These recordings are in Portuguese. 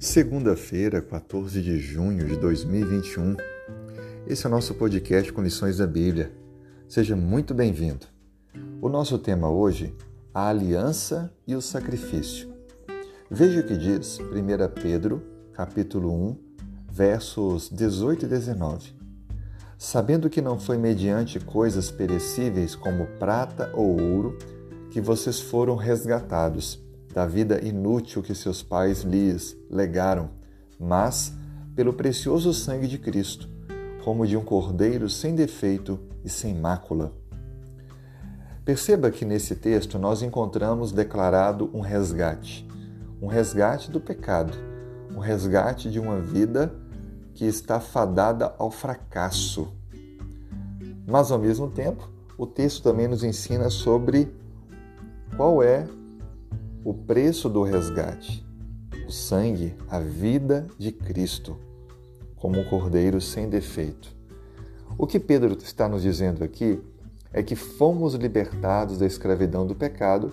Segunda-feira, 14 de junho de 2021. Esse é o nosso podcast com lições da Bíblia. Seja muito bem-vindo. O nosso tema hoje, a aliança e o sacrifício. Veja o que diz 1 Pedro, capítulo 1, versos 18 e 19. Sabendo que não foi mediante coisas perecíveis como prata ou ouro que vocês foram resgatados da vida inútil que seus pais lhes legaram, mas pelo precioso sangue de Cristo, como de um cordeiro sem defeito e sem mácula. Perceba que nesse texto nós encontramos declarado um resgate, um resgate do pecado, um resgate de uma vida que está fadada ao fracasso. Mas ao mesmo tempo, o texto também nos ensina sobre qual é o preço do resgate, o sangue, a vida de Cristo, como um cordeiro sem defeito. O que Pedro está nos dizendo aqui é que fomos libertados da escravidão do pecado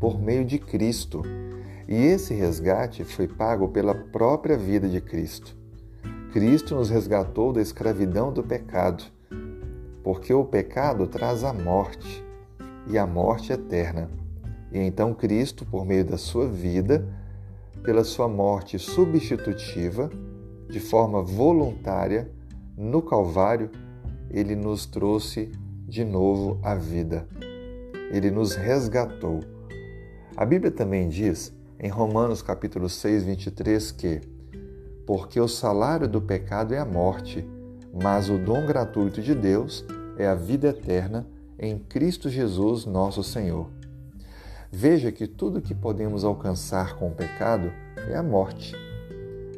por meio de Cristo. E esse resgate foi pago pela própria vida de Cristo. Cristo nos resgatou da escravidão do pecado, porque o pecado traz a morte e a morte eterna. E então Cristo, por meio da sua vida, pela sua morte substitutiva, de forma voluntária, no Calvário, ele nos trouxe de novo a vida. Ele nos resgatou. A Bíblia também diz, em Romanos capítulo 6, 23, que porque o salário do pecado é a morte, mas o dom gratuito de Deus é a vida eterna em Cristo Jesus, nosso Senhor. Veja que tudo que podemos alcançar com o pecado é a morte.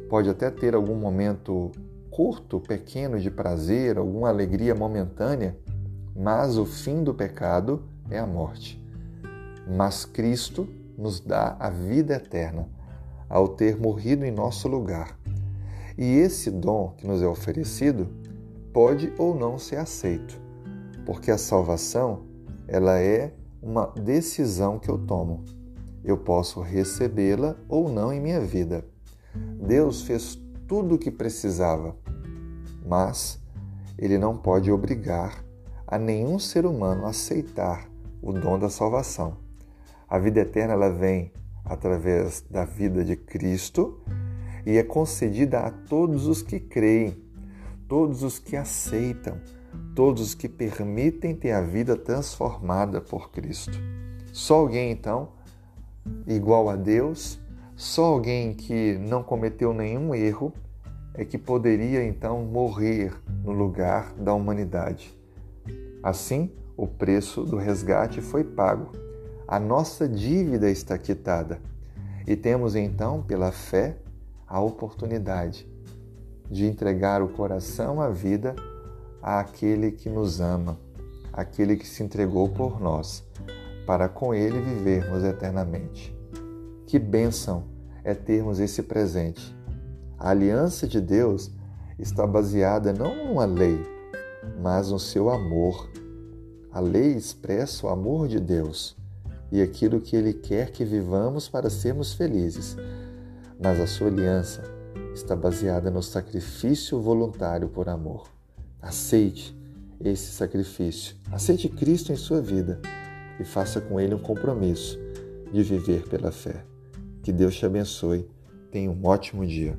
Pode até ter algum momento curto, pequeno de prazer, alguma alegria momentânea, mas o fim do pecado é a morte. Mas Cristo nos dá a vida eterna ao ter morrido em nosso lugar. E esse dom que nos é oferecido pode ou não ser aceito, porque a salvação ela é uma decisão que eu tomo. Eu posso recebê-la ou não em minha vida. Deus fez tudo o que precisava, mas Ele não pode obrigar a nenhum ser humano a aceitar o dom da salvação. A vida eterna ela vem através da vida de Cristo e é concedida a todos os que creem, todos os que aceitam, todos os que permitem ter a vida transformada por Cristo. Só alguém, então, igual a Deus, só alguém que não cometeu nenhum erro é que poderia então morrer no lugar da humanidade. Assim, o preço do resgate foi pago. A nossa dívida está quitada. E temos então, pela fé, a oportunidade de entregar o coração à vida àquele que nos ama, aquele que se entregou por nós, para com ele vivermos eternamente. Que bênção é termos esse presente. A aliança de Deus está baseada não numa lei, mas no seu amor. A lei expressa o amor de Deus e aquilo que Ele quer que vivamos para sermos felizes. Mas a sua aliança está baseada no sacrifício voluntário por amor. Aceite esse sacrifício. Aceite Cristo em sua vida e faça com ele um compromisso de viver pela fé. Que Deus te abençoe. Tenha um ótimo dia.